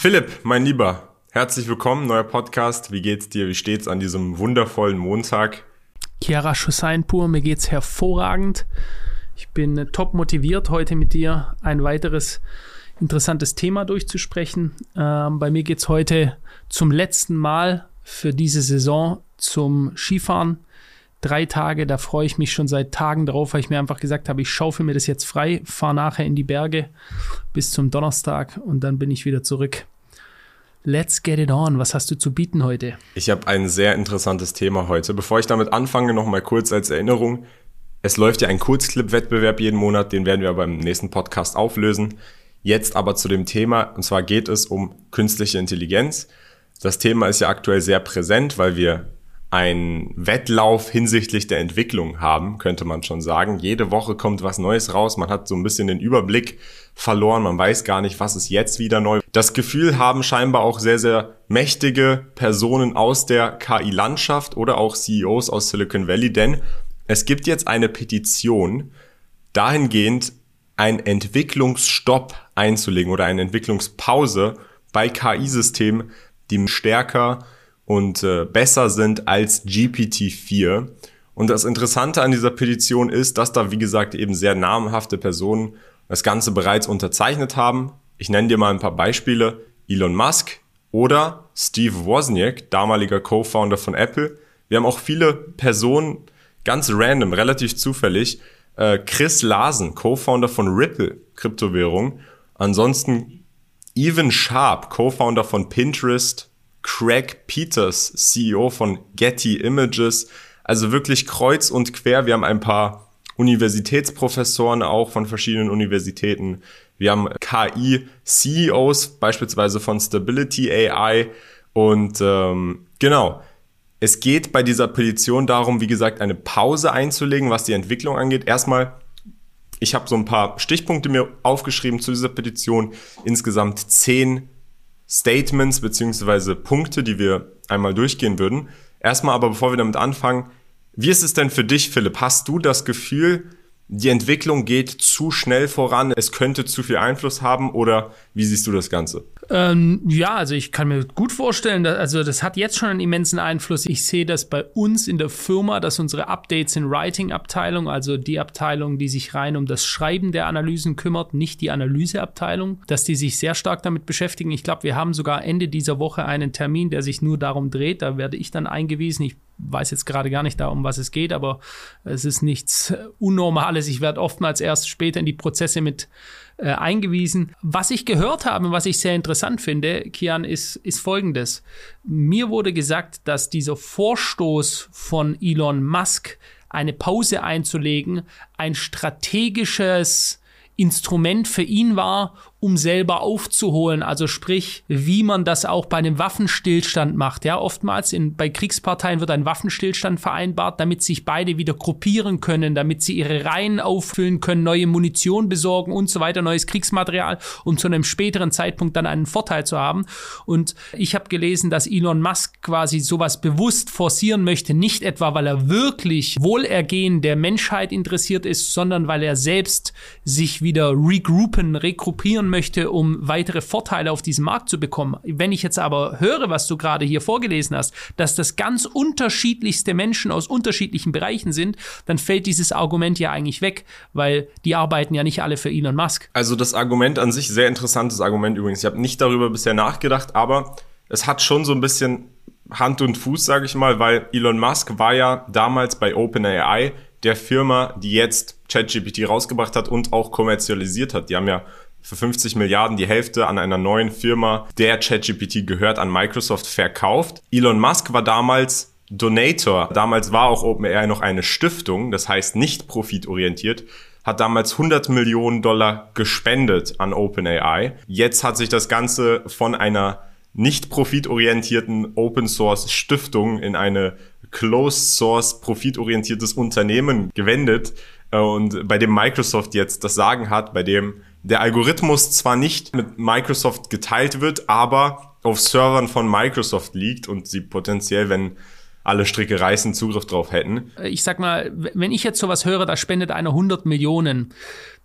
Philipp, mein Lieber, herzlich willkommen, neuer Podcast. Wie geht's dir? Wie steht's an diesem wundervollen Montag? Chiara Schusseinpur, mir geht's hervorragend. Ich bin äh, top motiviert, heute mit dir ein weiteres interessantes Thema durchzusprechen. Ähm, bei mir geht's heute zum letzten Mal für diese Saison zum Skifahren. Drei Tage, da freue ich mich schon seit Tagen drauf, weil ich mir einfach gesagt habe, ich schaufel mir das jetzt frei, fahre nachher in die Berge bis zum Donnerstag und dann bin ich wieder zurück. Let's get it on. Was hast du zu bieten heute? Ich habe ein sehr interessantes Thema heute. Bevor ich damit anfange, noch mal kurz als Erinnerung. Es läuft ja ein Kurzclip-Wettbewerb jeden Monat, den werden wir beim nächsten Podcast auflösen. Jetzt aber zu dem Thema, und zwar geht es um künstliche Intelligenz. Das Thema ist ja aktuell sehr präsent, weil wir ein Wettlauf hinsichtlich der Entwicklung haben, könnte man schon sagen. Jede Woche kommt was Neues raus. Man hat so ein bisschen den Überblick verloren. Man weiß gar nicht, was ist jetzt wieder neu. Das Gefühl haben scheinbar auch sehr, sehr mächtige Personen aus der KI-Landschaft oder auch CEOs aus Silicon Valley, denn es gibt jetzt eine Petition dahingehend, einen Entwicklungsstopp einzulegen oder eine Entwicklungspause bei KI-Systemen, die stärker und äh, besser sind als GPT-4. Und das Interessante an dieser Petition ist, dass da, wie gesagt, eben sehr namhafte Personen das Ganze bereits unterzeichnet haben. Ich nenne dir mal ein paar Beispiele. Elon Musk oder Steve Wozniak, damaliger Co-Founder von Apple. Wir haben auch viele Personen, ganz random, relativ zufällig. Äh, Chris Larsen, Co-Founder von Ripple, Kryptowährung. Ansonsten Evan Sharp, Co-Founder von Pinterest, Craig Peters, CEO von Getty Images. Also wirklich kreuz und quer. Wir haben ein paar Universitätsprofessoren auch von verschiedenen Universitäten. Wir haben KI-CEOs, beispielsweise von Stability AI. Und ähm, genau, es geht bei dieser Petition darum, wie gesagt, eine Pause einzulegen, was die Entwicklung angeht. Erstmal, ich habe so ein paar Stichpunkte mir aufgeschrieben zu dieser Petition. Insgesamt zehn Statements beziehungsweise Punkte, die wir einmal durchgehen würden. Erstmal aber, bevor wir damit anfangen, wie ist es denn für dich, Philipp? Hast du das Gefühl, die Entwicklung geht zu schnell voran, es könnte zu viel Einfluss haben oder wie siehst du das Ganze? Ähm, ja, also ich kann mir gut vorstellen, dass, also das hat jetzt schon einen immensen Einfluss. Ich sehe das bei uns in der Firma, dass unsere Updates in Writing-Abteilung, also die Abteilung, die sich rein um das Schreiben der Analysen kümmert, nicht die Analyseabteilung, dass die sich sehr stark damit beschäftigen. Ich glaube, wir haben sogar Ende dieser Woche einen Termin, der sich nur darum dreht. Da werde ich dann eingewiesen. Ich weiß jetzt gerade gar nicht da, um was es geht, aber es ist nichts Unnormales. Ich werde oftmals erst später in die Prozesse mit äh, eingewiesen. Was ich gehört habe, was ich sehr interessant finde, Kian, ist, ist folgendes. Mir wurde gesagt, dass dieser Vorstoß von Elon Musk, eine Pause einzulegen, ein strategisches Instrument für ihn war, um selber aufzuholen. Also sprich, wie man das auch bei einem Waffenstillstand macht. Ja, oftmals in, bei Kriegsparteien wird ein Waffenstillstand vereinbart, damit sich beide wieder gruppieren können, damit sie ihre Reihen auffüllen können, neue Munition besorgen und so weiter, neues Kriegsmaterial, um zu einem späteren Zeitpunkt dann einen Vorteil zu haben. Und ich habe gelesen, dass Elon Musk quasi sowas bewusst forcieren möchte, nicht etwa, weil er wirklich Wohlergehen der Menschheit interessiert ist, sondern weil er selbst sich wieder regroupen, regruppieren möchte, um weitere Vorteile auf diesem Markt zu bekommen. Wenn ich jetzt aber höre, was du gerade hier vorgelesen hast, dass das ganz unterschiedlichste Menschen aus unterschiedlichen Bereichen sind, dann fällt dieses Argument ja eigentlich weg, weil die arbeiten ja nicht alle für Elon Musk. Also das Argument an sich, sehr interessantes Argument übrigens. Ich habe nicht darüber bisher nachgedacht, aber es hat schon so ein bisschen Hand und Fuß, sage ich mal, weil Elon Musk war ja damals bei OpenAI der Firma, die jetzt ChatGPT rausgebracht hat und auch kommerzialisiert hat. Die haben ja für 50 Milliarden die Hälfte an einer neuen Firma, der ChatGPT gehört, an Microsoft verkauft. Elon Musk war damals Donator. Damals war auch OpenAI noch eine Stiftung, das heißt nicht profitorientiert hat damals 100 Millionen Dollar gespendet an OpenAI. Jetzt hat sich das Ganze von einer nicht profitorientierten Open Source Stiftung in eine Closed Source profitorientiertes Unternehmen gewendet äh, und bei dem Microsoft jetzt das Sagen hat, bei dem der Algorithmus zwar nicht mit Microsoft geteilt wird, aber auf Servern von Microsoft liegt und sie potenziell, wenn alle Stricke reißen, Zugriff drauf hätten. Ich sag mal, wenn ich jetzt sowas höre, da spendet einer 100 Millionen,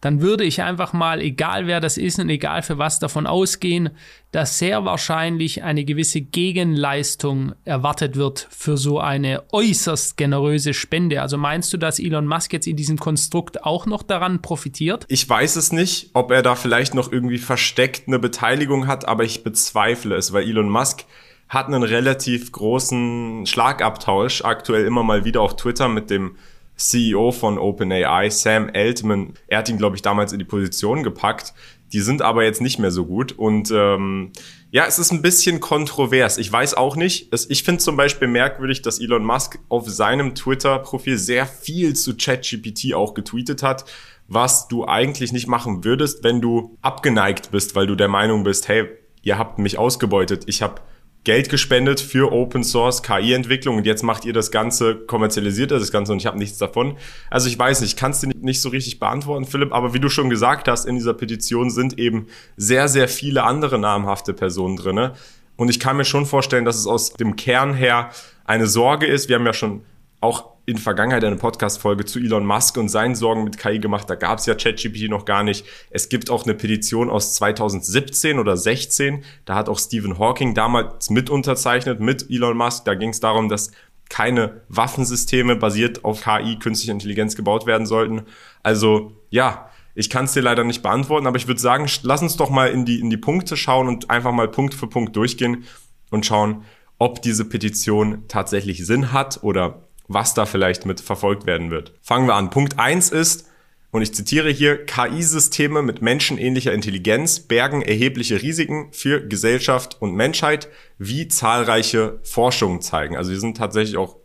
dann würde ich einfach mal, egal wer das ist und egal für was, davon ausgehen, dass sehr wahrscheinlich eine gewisse Gegenleistung erwartet wird für so eine äußerst generöse Spende. Also meinst du, dass Elon Musk jetzt in diesem Konstrukt auch noch daran profitiert? Ich weiß es nicht, ob er da vielleicht noch irgendwie versteckt eine Beteiligung hat, aber ich bezweifle es, weil Elon Musk hat einen relativ großen Schlagabtausch aktuell immer mal wieder auf Twitter mit dem CEO von OpenAI, Sam Altman. Er hat ihn, glaube ich, damals in die Position gepackt. Die sind aber jetzt nicht mehr so gut. Und ähm, ja, es ist ein bisschen kontrovers. Ich weiß auch nicht. Es, ich finde zum Beispiel merkwürdig, dass Elon Musk auf seinem Twitter-Profil sehr viel zu ChatGPT auch getweetet hat, was du eigentlich nicht machen würdest, wenn du abgeneigt bist, weil du der Meinung bist, hey, ihr habt mich ausgebeutet. Ich habe Geld gespendet für Open Source KI-Entwicklung und jetzt macht ihr das Ganze, kommerzialisiert das Ganze und ich habe nichts davon. Also ich weiß nicht, kannst du nicht so richtig beantworten, Philipp, aber wie du schon gesagt hast, in dieser Petition sind eben sehr, sehr viele andere namhafte Personen drinne. Und ich kann mir schon vorstellen, dass es aus dem Kern her eine Sorge ist. Wir haben ja schon auch in Vergangenheit eine Podcast-Folge zu Elon Musk und seinen Sorgen mit KI gemacht. Da gab es ja ChatGPT noch gar nicht. Es gibt auch eine Petition aus 2017 oder 16. Da hat auch Stephen Hawking damals mit unterzeichnet mit Elon Musk. Da ging es darum, dass keine Waffensysteme basiert auf KI, künstliche Intelligenz gebaut werden sollten. Also ja, ich kann es dir leider nicht beantworten, aber ich würde sagen, lass uns doch mal in die, in die Punkte schauen und einfach mal Punkt für Punkt durchgehen und schauen, ob diese Petition tatsächlich Sinn hat oder was da vielleicht mit verfolgt werden wird. Fangen wir an. Punkt eins ist, und ich zitiere hier, KI-Systeme mit menschenähnlicher Intelligenz bergen erhebliche Risiken für Gesellschaft und Menschheit, wie zahlreiche Forschungen zeigen. Also hier sind tatsächlich auch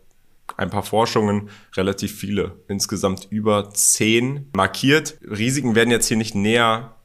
ein paar Forschungen, relativ viele, insgesamt über zehn markiert. Risiken werden jetzt hier nicht näher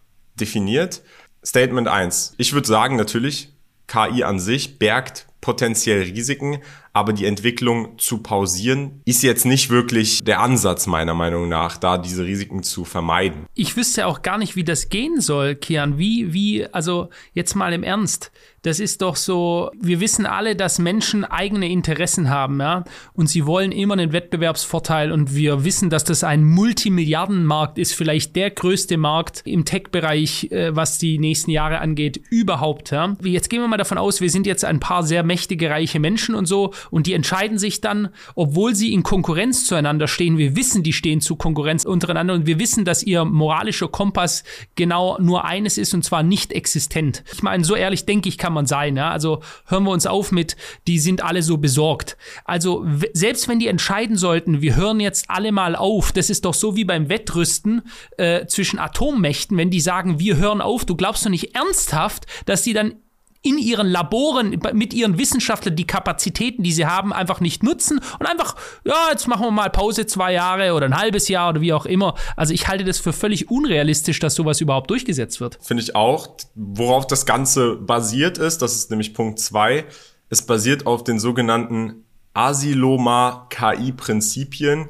definiert. Statement eins: Ich würde sagen, natürlich, KI an sich bergt potenziell Risiken, aber die Entwicklung zu pausieren ist jetzt nicht wirklich der Ansatz meiner Meinung nach, da diese Risiken zu vermeiden. Ich wüsste auch gar nicht, wie das gehen soll, Kian. Wie, wie, also jetzt mal im Ernst. Das ist doch so, wir wissen alle, dass Menschen eigene Interessen haben, ja, und sie wollen immer einen Wettbewerbsvorteil und wir wissen, dass das ein Multimilliardenmarkt ist, vielleicht der größte Markt im Tech-Bereich, äh, was die nächsten Jahre angeht, überhaupt, ja. Jetzt gehen wir mal davon aus, wir sind jetzt ein paar sehr mächtige, reiche Menschen und so und die entscheiden sich dann, obwohl sie in Konkurrenz zueinander stehen, wir wissen, die stehen zu Konkurrenz untereinander und wir wissen, dass ihr moralischer Kompass genau nur eines ist und zwar nicht existent. Ich meine, so ehrlich denke ich, kann man sein. Ja? Also hören wir uns auf mit, die sind alle so besorgt. Also selbst wenn die entscheiden sollten, wir hören jetzt alle mal auf, das ist doch so wie beim Wettrüsten äh, zwischen Atommächten, wenn die sagen, wir hören auf, du glaubst doch nicht ernsthaft, dass die dann in ihren Laboren mit ihren Wissenschaftlern die Kapazitäten, die sie haben, einfach nicht nutzen und einfach, ja, jetzt machen wir mal Pause zwei Jahre oder ein halbes Jahr oder wie auch immer. Also ich halte das für völlig unrealistisch, dass sowas überhaupt durchgesetzt wird. Finde ich auch. Worauf das Ganze basiert ist, das ist nämlich Punkt zwei. Es basiert auf den sogenannten Asiloma-KI-Prinzipien.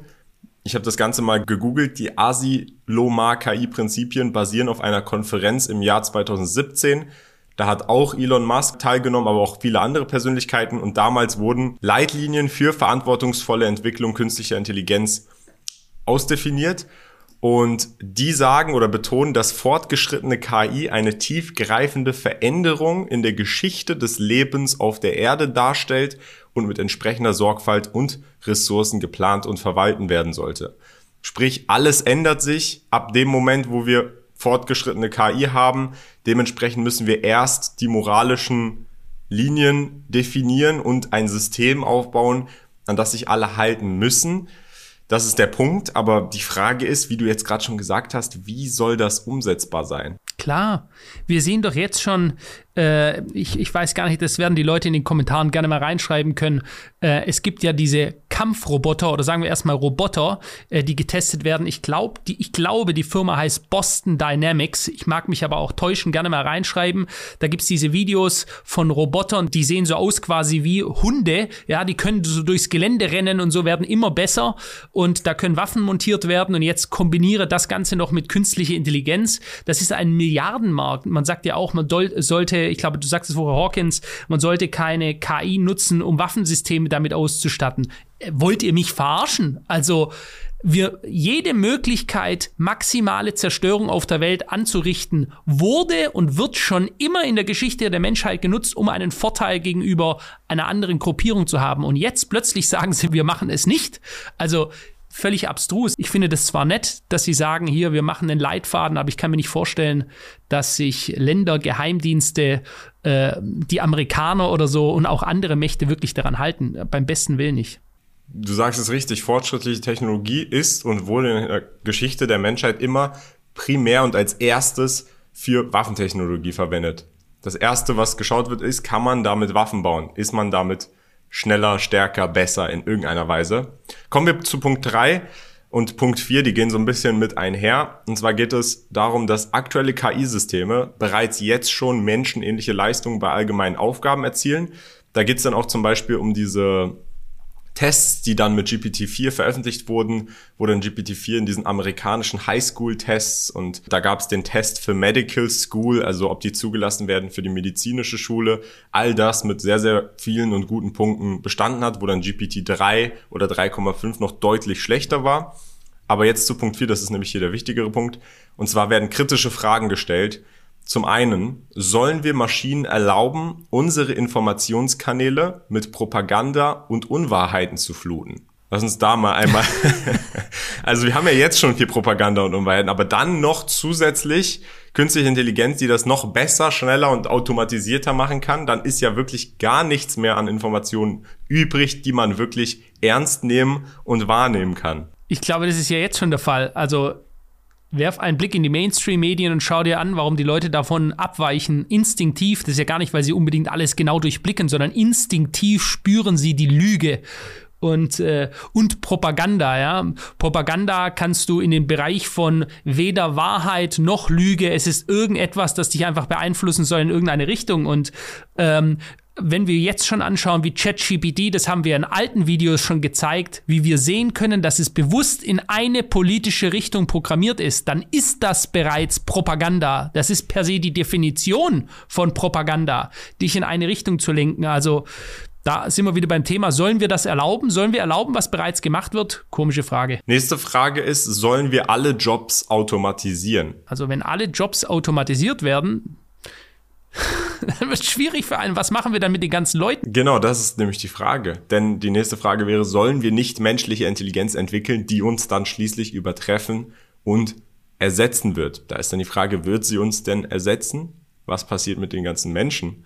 Ich habe das Ganze mal gegoogelt. Die Asiloma-KI-Prinzipien basieren auf einer Konferenz im Jahr 2017 da hat auch Elon Musk teilgenommen, aber auch viele andere Persönlichkeiten. Und damals wurden Leitlinien für verantwortungsvolle Entwicklung künstlicher Intelligenz ausdefiniert. Und die sagen oder betonen, dass fortgeschrittene KI eine tiefgreifende Veränderung in der Geschichte des Lebens auf der Erde darstellt und mit entsprechender Sorgfalt und Ressourcen geplant und verwalten werden sollte. Sprich, alles ändert sich ab dem Moment, wo wir fortgeschrittene KI haben. Dementsprechend müssen wir erst die moralischen Linien definieren und ein System aufbauen, an das sich alle halten müssen. Das ist der Punkt, aber die Frage ist, wie du jetzt gerade schon gesagt hast, wie soll das umsetzbar sein? Klar, wir sehen doch jetzt schon, äh, ich, ich weiß gar nicht, das werden die Leute in den Kommentaren gerne mal reinschreiben können. Äh, es gibt ja diese Kampfroboter oder sagen wir erstmal Roboter, äh, die getestet werden. Ich, glaub, die, ich glaube, die Firma heißt Boston Dynamics. Ich mag mich aber auch täuschen, gerne mal reinschreiben. Da gibt es diese Videos von Robotern, die sehen so aus quasi wie Hunde. Ja, die können so durchs Gelände rennen und so werden immer besser. Und da können Waffen montiert werden. Und jetzt kombiniere das Ganze noch mit künstlicher Intelligenz. Das ist ein Milliardenmarkt. Man sagt ja auch, man sollte, ich glaube, du sagst es vorher Hawkins, man sollte keine KI nutzen, um Waffensysteme damit auszustatten. Äh, wollt ihr mich verarschen? Also, wir jede Möglichkeit, maximale Zerstörung auf der Welt anzurichten, wurde und wird schon immer in der Geschichte der Menschheit genutzt, um einen Vorteil gegenüber einer anderen Gruppierung zu haben. Und jetzt plötzlich sagen sie, wir machen es nicht. Also völlig abstrus. Ich finde das zwar nett, dass sie sagen, hier, wir machen einen Leitfaden, aber ich kann mir nicht vorstellen, dass sich Länder, Geheimdienste, äh, die Amerikaner oder so und auch andere Mächte wirklich daran halten. Beim besten Willen nicht du sagst es richtig, fortschrittliche Technologie ist und wurde in der Geschichte der Menschheit immer primär und als erstes für Waffentechnologie verwendet. Das erste, was geschaut wird, ist, kann man damit Waffen bauen? Ist man damit schneller, stärker, besser in irgendeiner Weise? Kommen wir zu Punkt drei und Punkt vier, die gehen so ein bisschen mit einher. Und zwar geht es darum, dass aktuelle KI-Systeme bereits jetzt schon menschenähnliche Leistungen bei allgemeinen Aufgaben erzielen. Da geht es dann auch zum Beispiel um diese Tests, die dann mit GPT-4 veröffentlicht wurden, wurde in GPT-4 in diesen amerikanischen Highschool-Tests und da gab es den Test für Medical School, also ob die zugelassen werden für die medizinische Schule. All das mit sehr, sehr vielen und guten Punkten bestanden hat, wo dann GPT-3 oder 3,5 noch deutlich schlechter war. Aber jetzt zu Punkt 4, das ist nämlich hier der wichtigere Punkt. Und zwar werden kritische Fragen gestellt, zum einen, sollen wir Maschinen erlauben, unsere Informationskanäle mit Propaganda und Unwahrheiten zu fluten? Lass uns da mal einmal. also wir haben ja jetzt schon viel Propaganda und Unwahrheiten, aber dann noch zusätzlich künstliche Intelligenz, die das noch besser, schneller und automatisierter machen kann, dann ist ja wirklich gar nichts mehr an Informationen übrig, die man wirklich ernst nehmen und wahrnehmen kann. Ich glaube, das ist ja jetzt schon der Fall. Also werf einen Blick in die Mainstream-Medien und schau dir an, warum die Leute davon abweichen. Instinktiv, das ist ja gar nicht, weil sie unbedingt alles genau durchblicken, sondern instinktiv spüren sie die Lüge. Und, äh, und Propaganda, ja. Propaganda kannst du in den Bereich von weder Wahrheit noch Lüge. Es ist irgendetwas, das dich einfach beeinflussen soll in irgendeine Richtung. Und ähm, wenn wir jetzt schon anschauen, wie ChatGPT, das haben wir in alten Videos schon gezeigt, wie wir sehen können, dass es bewusst in eine politische Richtung programmiert ist, dann ist das bereits Propaganda. Das ist per se die Definition von Propaganda, dich in eine Richtung zu lenken. Also da sind wir wieder beim Thema, sollen wir das erlauben? Sollen wir erlauben, was bereits gemacht wird? Komische Frage. Nächste Frage ist, sollen wir alle Jobs automatisieren? Also wenn alle Jobs automatisiert werden, dann wird es schwierig für einen. Was machen wir dann mit den ganzen Leuten? Genau, das ist nämlich die Frage. Denn die nächste Frage wäre, sollen wir nicht menschliche Intelligenz entwickeln, die uns dann schließlich übertreffen und ersetzen wird? Da ist dann die Frage, wird sie uns denn ersetzen? Was passiert mit den ganzen Menschen?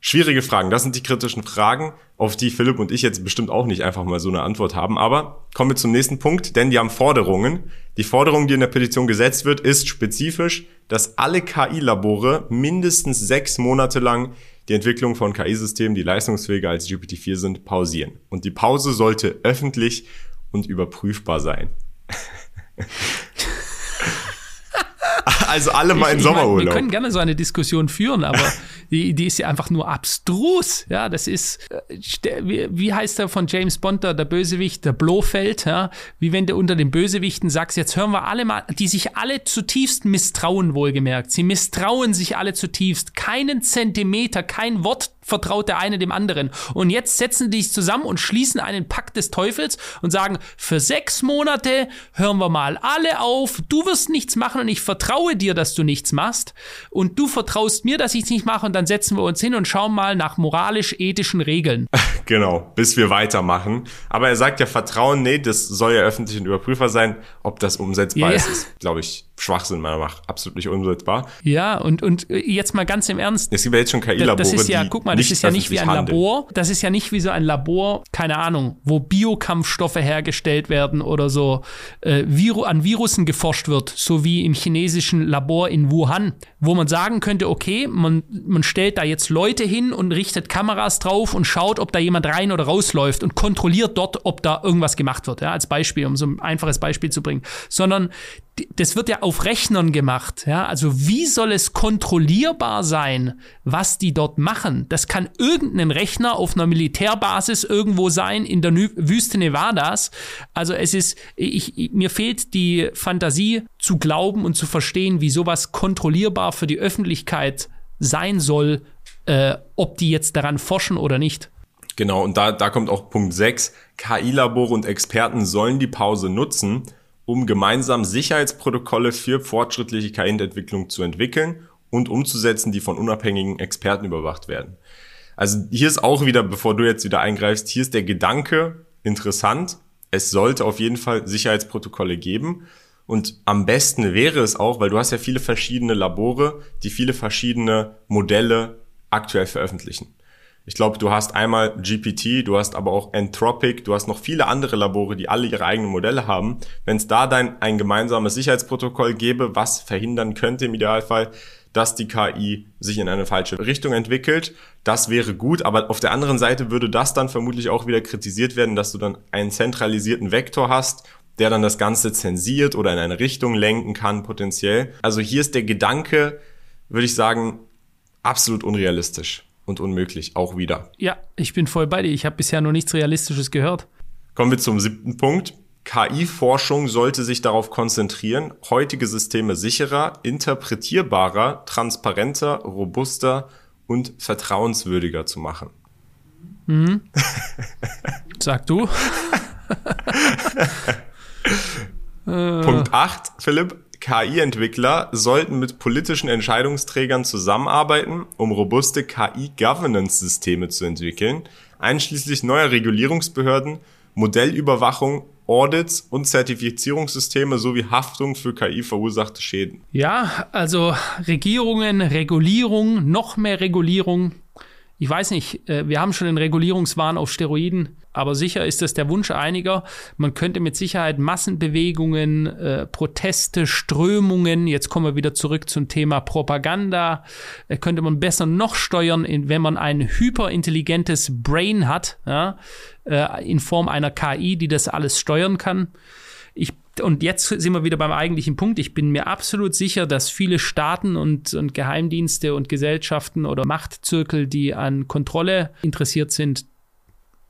Schwierige Fragen. Das sind die kritischen Fragen, auf die Philipp und ich jetzt bestimmt auch nicht einfach mal so eine Antwort haben. Aber kommen wir zum nächsten Punkt, denn die haben Forderungen. Die Forderung, die in der Petition gesetzt wird, ist spezifisch, dass alle KI-Labore mindestens sechs Monate lang die Entwicklung von KI-Systemen, die leistungsfähiger als GPT-4 sind, pausieren. Und die Pause sollte öffentlich und überprüfbar sein. also alle mal in Sommerurlaub. Mein, wir können gerne so eine Diskussion führen, aber die, die ist ja einfach nur abstrus. Ja, das ist, äh, wie, wie heißt der von James Bond, der, der Bösewicht, der Blofeld, ja, wie wenn du unter den Bösewichten sagst, jetzt hören wir alle mal, die sich alle zutiefst misstrauen, wohlgemerkt. Sie misstrauen sich alle zutiefst. Keinen Zentimeter, kein Wort vertraut der eine dem anderen. Und jetzt setzen die sich zusammen und schließen einen Pakt des Teufels und sagen, für sechs Monate hören wir mal alle auf, du wirst nichts machen und ich vertraue dir, dass du nichts machst und du vertraust mir, dass ich es nicht mache und dann setzen wir uns hin und schauen mal nach moralisch-ethischen Regeln. Genau, bis wir weitermachen. Aber er sagt ja Vertrauen, nee, das soll ja öffentlich und überprüfbar sein. Ob das umsetzbar yeah. ist, ist, glaube ich, Schwachsinn meiner Meinung nach. Absolut nicht umsetzbar. Ja, und, und jetzt mal ganz im Ernst. Es gibt ja jetzt schon KI-Labore, Das ist ja, guck mal, das ist ja nicht wie ein handeln. Labor. Das ist ja nicht wie so ein Labor, keine Ahnung, wo Biokampfstoffe hergestellt werden oder so äh, Viru an Virussen geforscht wird, so wie im chinesischen Labor in Wuhan, wo man sagen könnte, okay, man, man stellt da jetzt Leute hin und richtet Kameras drauf und schaut, ob da jemand rein oder rausläuft und kontrolliert dort, ob da irgendwas gemacht wird, ja, als Beispiel, um so ein einfaches Beispiel zu bringen. Sondern das wird ja auf Rechnern gemacht. Ja? Also wie soll es kontrollierbar sein, was die dort machen? Das kann irgendein Rechner auf einer Militärbasis irgendwo sein in der Wüste Nevadas. Also es ist, ich, mir fehlt die Fantasie zu glauben und zu verstehen, wie sowas kontrollierbar für die Öffentlichkeit sein soll, äh, ob die jetzt daran forschen oder nicht. Genau, und da, da kommt auch Punkt 6. KI-Labore und Experten sollen die Pause nutzen, um gemeinsam Sicherheitsprotokolle für fortschrittliche KI-Entwicklung zu entwickeln und umzusetzen, die von unabhängigen Experten überwacht werden. Also hier ist auch wieder, bevor du jetzt wieder eingreifst, hier ist der Gedanke interessant. Es sollte auf jeden Fall Sicherheitsprotokolle geben. Und am besten wäre es auch, weil du hast ja viele verschiedene Labore, die viele verschiedene Modelle aktuell veröffentlichen. Ich glaube, du hast einmal GPT, du hast aber auch Anthropic, du hast noch viele andere Labore, die alle ihre eigenen Modelle haben. Wenn es da dann ein gemeinsames Sicherheitsprotokoll gäbe, was verhindern könnte im Idealfall, dass die KI sich in eine falsche Richtung entwickelt. Das wäre gut, aber auf der anderen Seite würde das dann vermutlich auch wieder kritisiert werden, dass du dann einen zentralisierten Vektor hast, der dann das Ganze zensiert oder in eine Richtung lenken kann potenziell. Also hier ist der Gedanke, würde ich sagen, absolut unrealistisch und unmöglich, auch wieder. Ja, ich bin voll bei dir. Ich habe bisher noch nichts Realistisches gehört. Kommen wir zum siebten Punkt. KI-Forschung sollte sich darauf konzentrieren, heutige Systeme sicherer, interpretierbarer, transparenter, robuster und vertrauenswürdiger zu machen. Mhm. Sag du. Punkt 8, Philipp. KI-Entwickler sollten mit politischen Entscheidungsträgern zusammenarbeiten, um robuste KI-Governance-Systeme zu entwickeln, einschließlich neuer Regulierungsbehörden, Modellüberwachung, Audits und Zertifizierungssysteme sowie Haftung für KI verursachte Schäden. Ja, also Regierungen, Regulierung, noch mehr Regulierung. Ich weiß nicht, äh, wir haben schon den Regulierungswahn auf Steroiden. Aber sicher ist es der Wunsch einiger. Man könnte mit Sicherheit Massenbewegungen, äh, Proteste, Strömungen, jetzt kommen wir wieder zurück zum Thema Propaganda, äh, könnte man besser noch steuern, wenn man ein hyperintelligentes Brain hat, ja, äh, in Form einer KI, die das alles steuern kann. Ich und jetzt sind wir wieder beim eigentlichen Punkt. Ich bin mir absolut sicher, dass viele Staaten und, und Geheimdienste und Gesellschaften oder Machtzirkel, die an Kontrolle interessiert sind,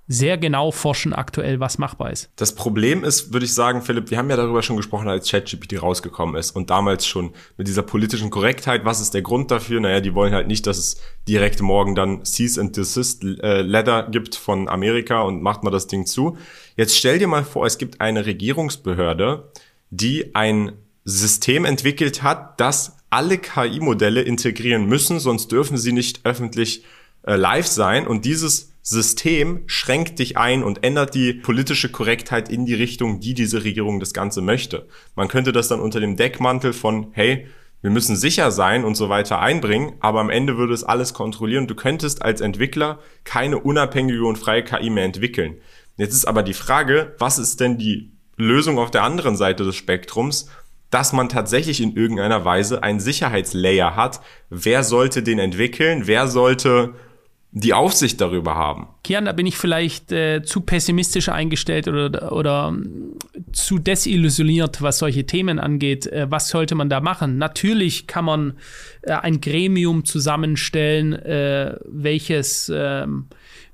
sehr genau forschen aktuell, was machbar ist. Das Problem ist, würde ich sagen, Philipp, wir haben ja darüber schon gesprochen, als ChatGPT rausgekommen ist und damals schon mit dieser politischen Korrektheit. Was ist der Grund dafür? Naja, die wollen halt nicht, dass es direkt morgen dann Cease and Desist äh, Letter gibt von Amerika und macht mal das Ding zu. Jetzt stell dir mal vor, es gibt eine Regierungsbehörde, die ein System entwickelt hat, das alle KI-Modelle integrieren müssen, sonst dürfen sie nicht öffentlich äh, live sein. Und dieses System schränkt dich ein und ändert die politische Korrektheit in die Richtung, die diese Regierung das Ganze möchte. Man könnte das dann unter dem Deckmantel von, hey, wir müssen sicher sein und so weiter einbringen, aber am Ende würde es alles kontrollieren. Du könntest als Entwickler keine unabhängige und freie KI mehr entwickeln. Jetzt ist aber die Frage, was ist denn die Lösung auf der anderen Seite des Spektrums? dass man tatsächlich in irgendeiner Weise einen Sicherheitslayer hat. Wer sollte den entwickeln? Wer sollte die Aufsicht darüber haben. Kian, da bin ich vielleicht äh, zu pessimistisch eingestellt oder, oder ähm, zu desillusioniert, was solche Themen angeht. Äh, was sollte man da machen? Natürlich kann man äh, ein Gremium zusammenstellen, äh, welches ähm,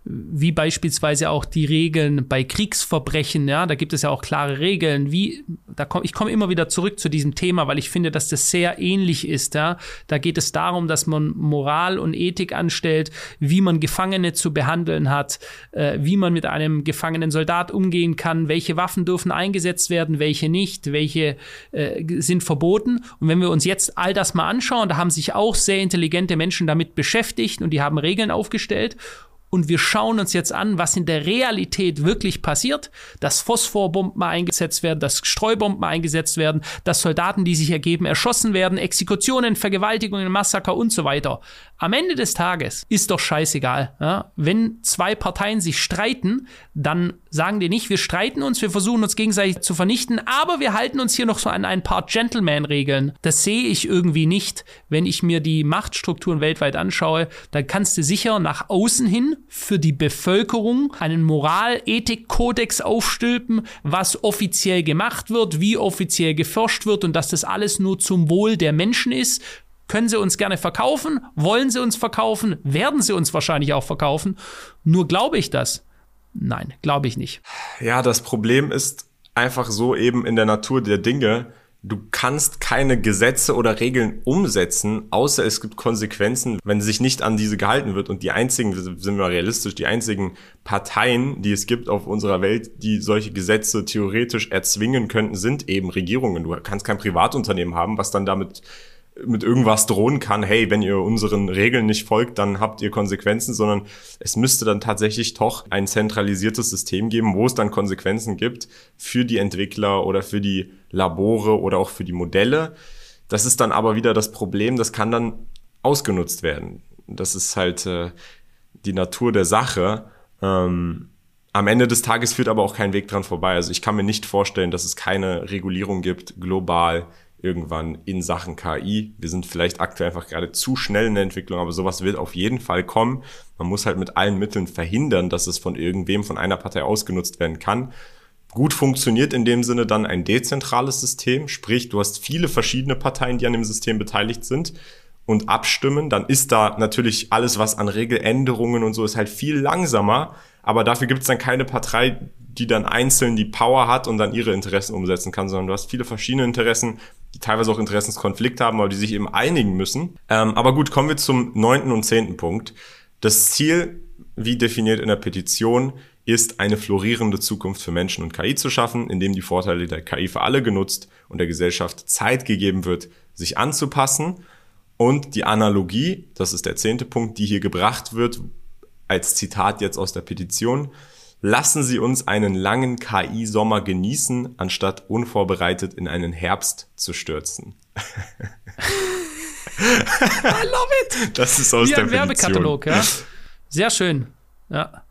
wie beispielsweise auch die Regeln bei Kriegsverbrechen, ja, da gibt es ja auch klare Regeln, wie, da komm, ich komme immer wieder zurück zu diesem Thema, weil ich finde, dass das sehr ähnlich ist, ja. Da geht es darum, dass man Moral und Ethik anstellt, wie man Gefangene zu behandeln hat, äh, wie man mit einem gefangenen Soldat umgehen kann, welche Waffen dürfen eingesetzt werden, welche nicht, welche äh, sind verboten. Und wenn wir uns jetzt all das mal anschauen, da haben sich auch sehr intelligente Menschen damit beschäftigt und die haben Regeln aufgestellt und wir schauen uns jetzt an, was in der Realität wirklich passiert, dass Phosphorbomben eingesetzt werden, dass Streubomben eingesetzt werden, dass Soldaten, die sich ergeben, erschossen werden, Exekutionen, Vergewaltigungen, Massaker und so weiter. Am Ende des Tages ist doch scheißegal. Ja? Wenn zwei Parteien sich streiten, dann sagen die nicht, wir streiten uns, wir versuchen uns gegenseitig zu vernichten, aber wir halten uns hier noch so an ein paar Gentleman-Regeln. Das sehe ich irgendwie nicht, wenn ich mir die Machtstrukturen weltweit anschaue. Da kannst du sicher nach außen hin für die Bevölkerung einen Moral-Ethik-Kodex aufstülpen, was offiziell gemacht wird, wie offiziell geforscht wird und dass das alles nur zum Wohl der Menschen ist. Können sie uns gerne verkaufen? Wollen sie uns verkaufen? Werden sie uns wahrscheinlich auch verkaufen? Nur glaube ich das? Nein, glaube ich nicht. Ja, das Problem ist einfach so eben in der Natur der Dinge, du kannst keine Gesetze oder Regeln umsetzen, außer es gibt Konsequenzen, wenn sich nicht an diese gehalten wird. Und die einzigen, sind wir realistisch, die einzigen Parteien, die es gibt auf unserer Welt, die solche Gesetze theoretisch erzwingen könnten, sind eben Regierungen. Du kannst kein Privatunternehmen haben, was dann damit mit irgendwas drohen kann, hey, wenn ihr unseren Regeln nicht folgt, dann habt ihr Konsequenzen, sondern es müsste dann tatsächlich doch ein zentralisiertes System geben, wo es dann Konsequenzen gibt für die Entwickler oder für die Labore oder auch für die Modelle. Das ist dann aber wieder das Problem, das kann dann ausgenutzt werden. Das ist halt äh, die Natur der Sache. Ähm, am Ende des Tages führt aber auch kein Weg dran vorbei. Also ich kann mir nicht vorstellen, dass es keine Regulierung gibt, global, irgendwann in Sachen KI. Wir sind vielleicht aktuell einfach gerade zu schnell in der Entwicklung, aber sowas wird auf jeden Fall kommen. Man muss halt mit allen Mitteln verhindern, dass es von irgendwem, von einer Partei ausgenutzt werden kann. Gut funktioniert in dem Sinne dann ein dezentrales System, sprich du hast viele verschiedene Parteien, die an dem System beteiligt sind und abstimmen, dann ist da natürlich alles, was an Regeländerungen und so ist halt viel langsamer, aber dafür gibt es dann keine Partei, die dann einzeln die Power hat und dann ihre Interessen umsetzen kann, sondern du hast viele verschiedene Interessen, teilweise auch Interessenskonflikte haben, aber die sich eben einigen müssen. Ähm, aber gut, kommen wir zum neunten und zehnten Punkt. Das Ziel, wie definiert in der Petition, ist eine florierende Zukunft für Menschen und KI zu schaffen, indem die Vorteile der KI für alle genutzt und der Gesellschaft Zeit gegeben wird, sich anzupassen. Und die Analogie, das ist der zehnte Punkt, die hier gebracht wird, als Zitat jetzt aus der Petition, Lassen Sie uns einen langen KI-Sommer genießen, anstatt unvorbereitet in einen Herbst zu stürzen. I love it! Das ist aus Wie der ein Werbekatalog, ja. Sehr schön. Ja.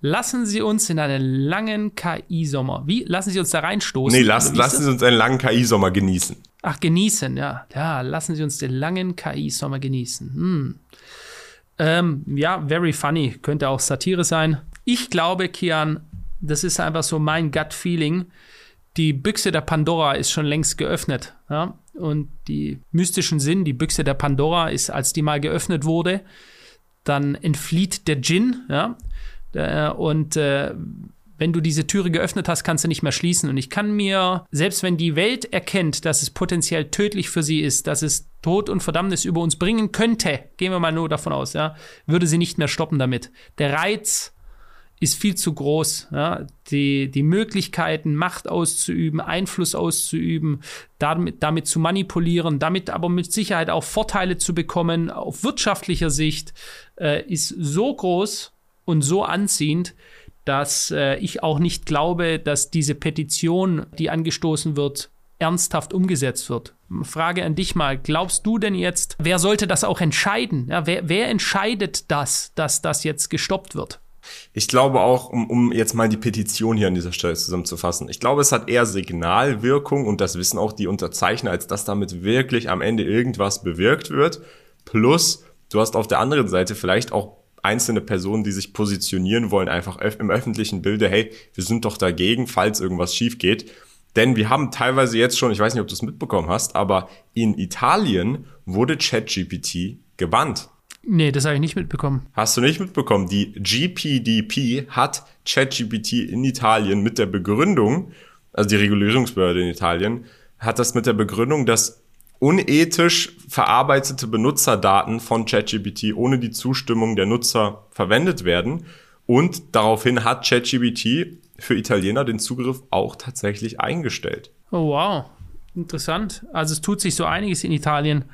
Lassen Sie uns in einen langen KI-Sommer. Wie? Lassen Sie uns da reinstoßen? Nee, lassen, lassen Sie uns einen langen KI-Sommer genießen. Ach, genießen, ja. Ja, lassen Sie uns den langen KI-Sommer genießen. Hm. Ähm, ja, very funny. Könnte auch Satire sein. Ich glaube, Kian, das ist einfach so mein Gut-Feeling. Die Büchse der Pandora ist schon längst geöffnet. Ja? Und die mystischen Sinn, die Büchse der Pandora ist, als die mal geöffnet wurde, dann entflieht der Djinn. Ja? Und äh, wenn du diese Türe geöffnet hast, kannst du nicht mehr schließen. Und ich kann mir, selbst wenn die Welt erkennt, dass es potenziell tödlich für sie ist, dass es Tod und Verdammnis über uns bringen könnte, gehen wir mal nur davon aus, ja, würde sie nicht mehr stoppen damit. Der Reiz ist viel zu groß. Ja? Die, die Möglichkeiten, Macht auszuüben, Einfluss auszuüben, damit, damit zu manipulieren, damit aber mit Sicherheit auch Vorteile zu bekommen, auf wirtschaftlicher Sicht, äh, ist so groß und so anziehend, dass äh, ich auch nicht glaube, dass diese Petition, die angestoßen wird, ernsthaft umgesetzt wird. Frage an dich mal, glaubst du denn jetzt, wer sollte das auch entscheiden? Ja, wer, wer entscheidet das, dass das jetzt gestoppt wird? Ich glaube auch, um, um jetzt mal die Petition hier an dieser Stelle zusammenzufassen, ich glaube, es hat eher Signalwirkung und das wissen auch die Unterzeichner, als dass damit wirklich am Ende irgendwas bewirkt wird. Plus, du hast auf der anderen Seite vielleicht auch einzelne Personen, die sich positionieren wollen, einfach im öffentlichen Bilde, hey, wir sind doch dagegen, falls irgendwas schief geht. Denn wir haben teilweise jetzt schon, ich weiß nicht, ob du es mitbekommen hast, aber in Italien wurde ChatGPT gebannt. Nee, das habe ich nicht mitbekommen. Hast du nicht mitbekommen? Die GPDP hat ChatGPT in Italien mit der Begründung, also die Regulierungsbehörde in Italien, hat das mit der Begründung, dass unethisch verarbeitete Benutzerdaten von ChatGPT ohne die Zustimmung der Nutzer verwendet werden. Und daraufhin hat ChatGPT für Italiener den Zugriff auch tatsächlich eingestellt. Oh, wow. Interessant. Also es tut sich so einiges in Italien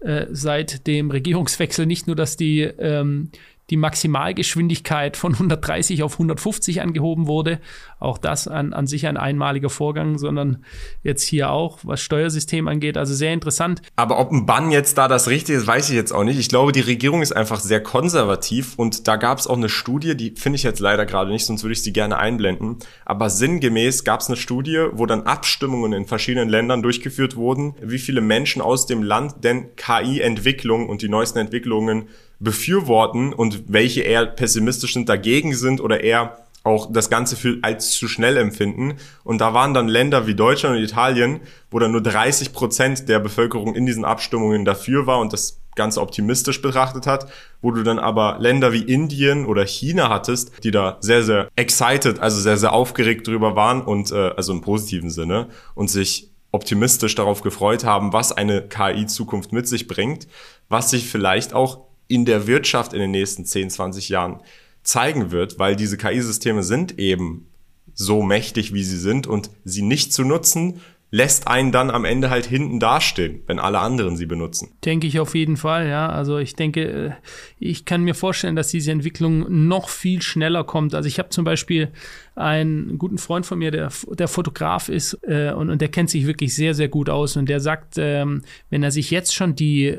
äh, seit dem Regierungswechsel. Nicht nur, dass die ähm, die Maximalgeschwindigkeit von 130 auf 150 angehoben wurde. Auch das an, an sich ein einmaliger Vorgang, sondern jetzt hier auch, was Steuersystem angeht. Also sehr interessant. Aber ob ein Bann jetzt da das Richtige ist, weiß ich jetzt auch nicht. Ich glaube, die Regierung ist einfach sehr konservativ und da gab es auch eine Studie, die finde ich jetzt leider gerade nicht, sonst würde ich sie gerne einblenden. Aber sinngemäß gab es eine Studie, wo dann Abstimmungen in verschiedenen Ländern durchgeführt wurden, wie viele Menschen aus dem Land denn KI-Entwicklung und die neuesten Entwicklungen befürworten und welche eher pessimistisch sind, dagegen sind oder eher auch das Ganze für als zu schnell empfinden. Und da waren dann Länder wie Deutschland und Italien, wo dann nur 30 Prozent der Bevölkerung in diesen Abstimmungen dafür war und das Ganze optimistisch betrachtet hat, wo du dann aber Länder wie Indien oder China hattest, die da sehr, sehr excited, also sehr, sehr aufgeregt drüber waren und äh, also im positiven Sinne und sich optimistisch darauf gefreut haben, was eine KI-Zukunft mit sich bringt, was sich vielleicht auch in der Wirtschaft in den nächsten 10, 20 Jahren zeigen wird, weil diese KI-Systeme sind eben so mächtig, wie sie sind und sie nicht zu nutzen, lässt einen dann am Ende halt hinten dastehen, wenn alle anderen sie benutzen. Denke ich auf jeden Fall, ja. Also ich denke, äh, ich kann mir vorstellen, dass diese Entwicklung noch viel schneller kommt. Also ich habe zum Beispiel einen guten Freund von mir, der, der Fotograf ist äh, und, und der kennt sich wirklich sehr, sehr gut aus und der sagt, ähm, wenn er sich jetzt schon die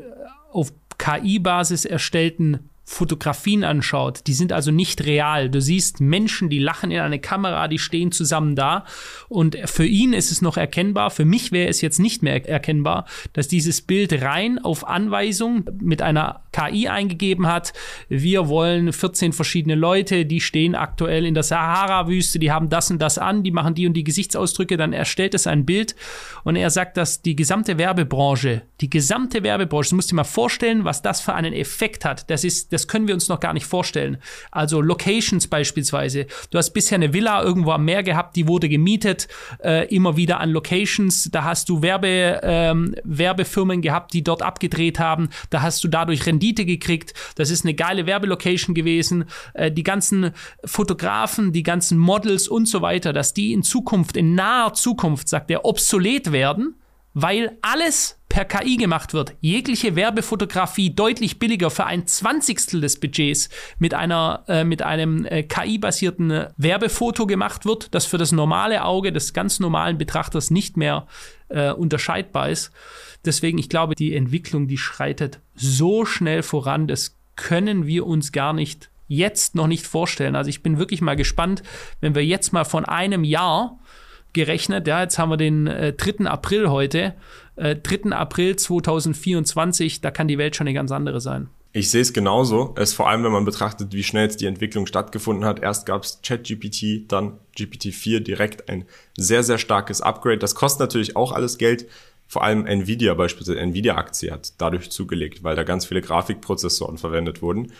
auf KI-Basis erstellten Fotografien anschaut, die sind also nicht real. Du siehst Menschen, die lachen in eine Kamera, die stehen zusammen da und für ihn ist es noch erkennbar, für mich wäre es jetzt nicht mehr erkennbar, dass dieses Bild rein auf Anweisung mit einer KI eingegeben hat. Wir wollen 14 verschiedene Leute, die stehen aktuell in der Sahara-Wüste, die haben das und das an, die machen die und die Gesichtsausdrücke, dann erstellt es ein Bild und er sagt, dass die gesamte Werbebranche, die gesamte Werbebranche, du musst dir mal vorstellen, was das für einen Effekt hat. Das ist das können wir uns noch gar nicht vorstellen. Also Locations beispielsweise. Du hast bisher eine Villa irgendwo am Meer gehabt, die wurde gemietet, äh, immer wieder an Locations. Da hast du Werbe, ähm, Werbefirmen gehabt, die dort abgedreht haben. Da hast du dadurch Rendite gekriegt. Das ist eine geile Werbelocation gewesen. Äh, die ganzen Fotografen, die ganzen Models und so weiter, dass die in Zukunft, in naher Zukunft, sagt er, obsolet werden weil alles per KI gemacht wird. Jegliche Werbefotografie deutlich billiger für ein Zwanzigstel des Budgets mit einer äh, mit einem äh, KI-basierten Werbefoto gemacht wird, das für das normale Auge des ganz normalen Betrachters nicht mehr äh, unterscheidbar ist. Deswegen, ich glaube, die Entwicklung, die schreitet so schnell voran, das können wir uns gar nicht jetzt noch nicht vorstellen. Also ich bin wirklich mal gespannt, wenn wir jetzt mal von einem Jahr gerechnet. Ja, jetzt haben wir den äh, 3. April heute. Äh, 3. April 2024, da kann die Welt schon eine ganz andere sein. Ich sehe es genauso. Es vor allem, wenn man betrachtet, wie schnell jetzt die Entwicklung stattgefunden hat. Erst gab es ChatGPT, dann GPT-4 direkt ein sehr, sehr starkes Upgrade. Das kostet natürlich auch alles Geld. Vor allem Nvidia beispielsweise, Nvidia-Aktie hat dadurch zugelegt, weil da ganz viele Grafikprozessoren verwendet wurden.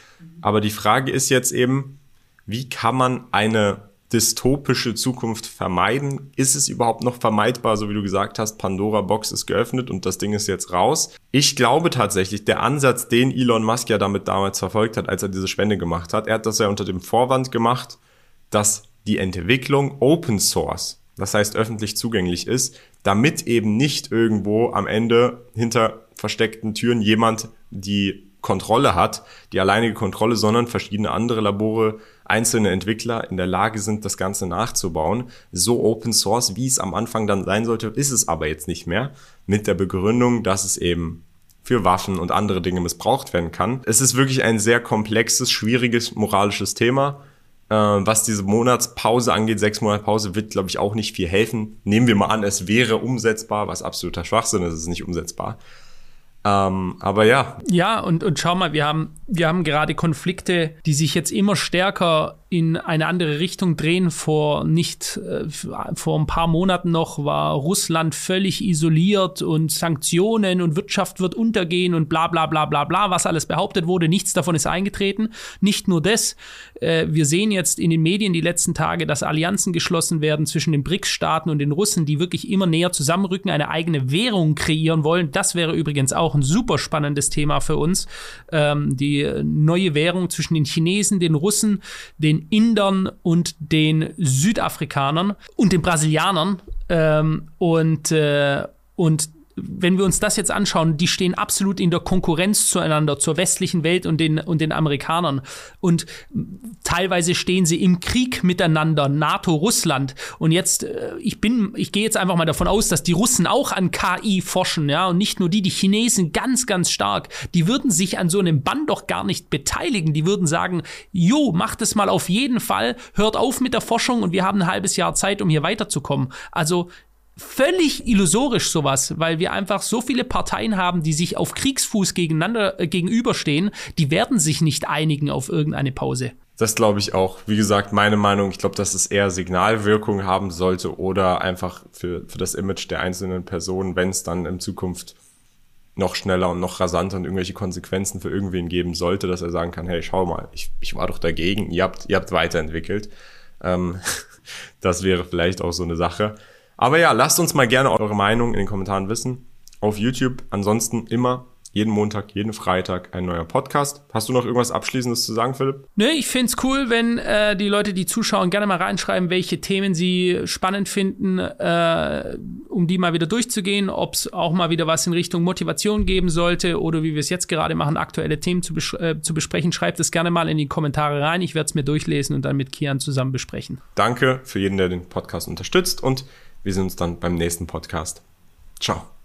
Aber die Frage ist jetzt eben, wie kann man eine dystopische Zukunft vermeiden? Ist es überhaupt noch vermeidbar, so wie du gesagt hast, Pandora Box ist geöffnet und das Ding ist jetzt raus? Ich glaube tatsächlich, der Ansatz, den Elon Musk ja damit damals verfolgt hat, als er diese Spende gemacht hat, er hat das ja unter dem Vorwand gemacht, dass die Entwicklung Open Source, das heißt öffentlich zugänglich ist, damit eben nicht irgendwo am Ende hinter versteckten Türen jemand die Kontrolle hat, die alleinige Kontrolle, sondern verschiedene andere Labore einzelne Entwickler in der Lage sind, das Ganze nachzubauen. So Open Source, wie es am Anfang dann sein sollte, ist es aber jetzt nicht mehr. Mit der Begründung, dass es eben für Waffen und andere Dinge missbraucht werden kann. Es ist wirklich ein sehr komplexes, schwieriges moralisches Thema. Äh, was diese Monatspause angeht, sechs Monate Pause, wird, glaube ich, auch nicht viel helfen. Nehmen wir mal an, es wäre umsetzbar, was absoluter Schwachsinn ist, es ist nicht umsetzbar. Ähm, aber ja. Ja, und, und schau mal, wir haben, wir haben gerade Konflikte, die sich jetzt immer stärker in eine andere Richtung drehen. Vor nicht, äh, vor ein paar Monaten noch war Russland völlig isoliert und Sanktionen und Wirtschaft wird untergehen und bla bla bla bla bla, was alles behauptet wurde. Nichts davon ist eingetreten. Nicht nur das. Äh, wir sehen jetzt in den Medien die letzten Tage, dass Allianzen geschlossen werden zwischen den BRICS-Staaten und den Russen, die wirklich immer näher zusammenrücken, eine eigene Währung kreieren wollen. Das wäre übrigens auch ein super spannendes Thema für uns. Ähm, die neue Währung zwischen den Chinesen, den Russen, den den Indern und den Südafrikanern und den Brasilianern. Ähm, und, äh, und wenn wir uns das jetzt anschauen, die stehen absolut in der Konkurrenz zueinander, zur westlichen Welt und den, und den Amerikanern. Und teilweise stehen sie im Krieg miteinander, NATO, Russland. Und jetzt, äh, ich bin, ich gehe jetzt einfach mal davon aus, dass die Russen auch an KI forschen, ja, und nicht nur die, die Chinesen ganz, ganz stark. Die würden sich an so einem Bann doch gar nicht beteiligen. Die würden sagen, jo, macht es mal auf jeden Fall, hört auf mit der Forschung und wir haben ein halbes Jahr Zeit, um hier weiterzukommen. Also völlig illusorisch sowas, weil wir einfach so viele Parteien haben, die sich auf Kriegsfuß gegeneinander äh, gegenüberstehen, die werden sich nicht einigen auf irgendeine Pause. Das glaube ich auch. Wie gesagt, meine Meinung, ich glaube, dass es eher Signalwirkung haben sollte oder einfach für, für das Image der einzelnen Personen, wenn es dann in Zukunft noch schneller und noch rasanter und irgendwelche Konsequenzen für irgendwen geben sollte, dass er sagen kann, hey, schau mal, ich, ich war doch dagegen, ihr habt, ihr habt weiterentwickelt. Ähm, das wäre vielleicht auch so eine Sache. Aber ja, lasst uns mal gerne eure Meinung in den Kommentaren wissen. Auf YouTube. Ansonsten immer jeden Montag, jeden Freitag ein neuer Podcast. Hast du noch irgendwas Abschließendes zu sagen, Philipp? Nö, ich find's cool, wenn äh, die Leute, die zuschauen, gerne mal reinschreiben, welche Themen sie spannend finden, äh, um die mal wieder durchzugehen, ob es auch mal wieder was in Richtung Motivation geben sollte oder wie wir es jetzt gerade machen, aktuelle Themen zu, bes äh, zu besprechen. Schreibt es gerne mal in die Kommentare rein. Ich werde es mir durchlesen und dann mit Kian zusammen besprechen. Danke für jeden, der den Podcast unterstützt und wir sehen uns dann beim nächsten Podcast. Ciao.